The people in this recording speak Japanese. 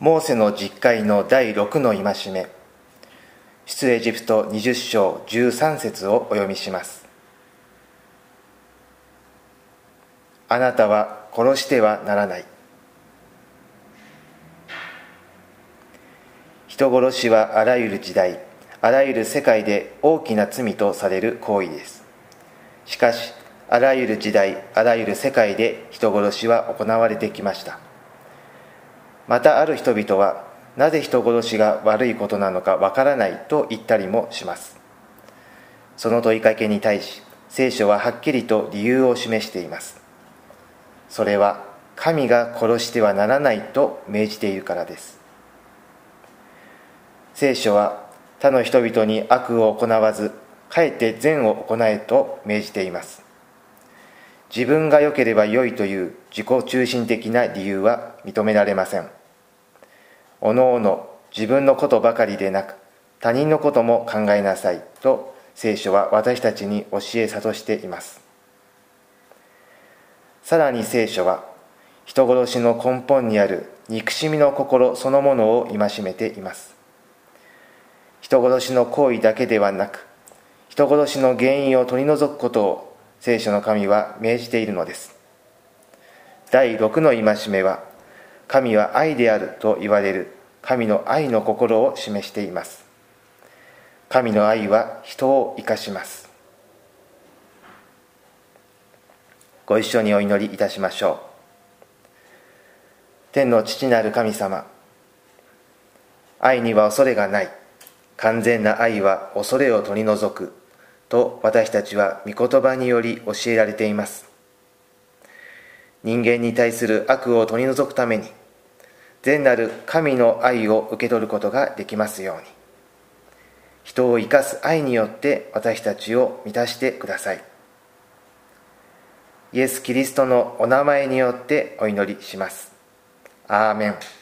モーセの実会の第6の戒め。出エジプト20章13節をお読みします。あなたは殺してはならない。人殺しはあらゆる時代あらゆる世界で大きな罪とされる行為です。しかしあらゆる時代あらゆる世界で人殺しは行われてきました。またある人々はなぜ人殺しが悪いことなのかわからないと言ったりもします。その問いかけに対し聖書ははっきりと理由を示しています。それは神が殺してはならないと命じているからです。聖書は他の人々に悪を行わずかえって善を行えと命じています。自分が良ければ良いという自己中心的な理由は認められません。おのおの自分のことばかりでなく他人のことも考えなさいと聖書は私たちに教え諭しています。さらに聖書は人殺しの根本にある憎しみの心そのものを戒めています。人殺しの行為だけではなく人殺しの原因を取り除くことを聖書の神は命じているのです。第6の戒めは神は愛であると言われる神の愛の心を示しています。神の愛は人を生かします。ご一緒にお祈りいたしましょう。天の父なる神様愛には恐れがない。完全な愛は恐れを取り除く。と私たちは御言葉により教えられています。人間に対する悪を取り除くために善なる神の愛を受け取ることができますように人を生かす愛によって私たちを満たしてくださいイエス・キリストのお名前によってお祈りします。アーメン。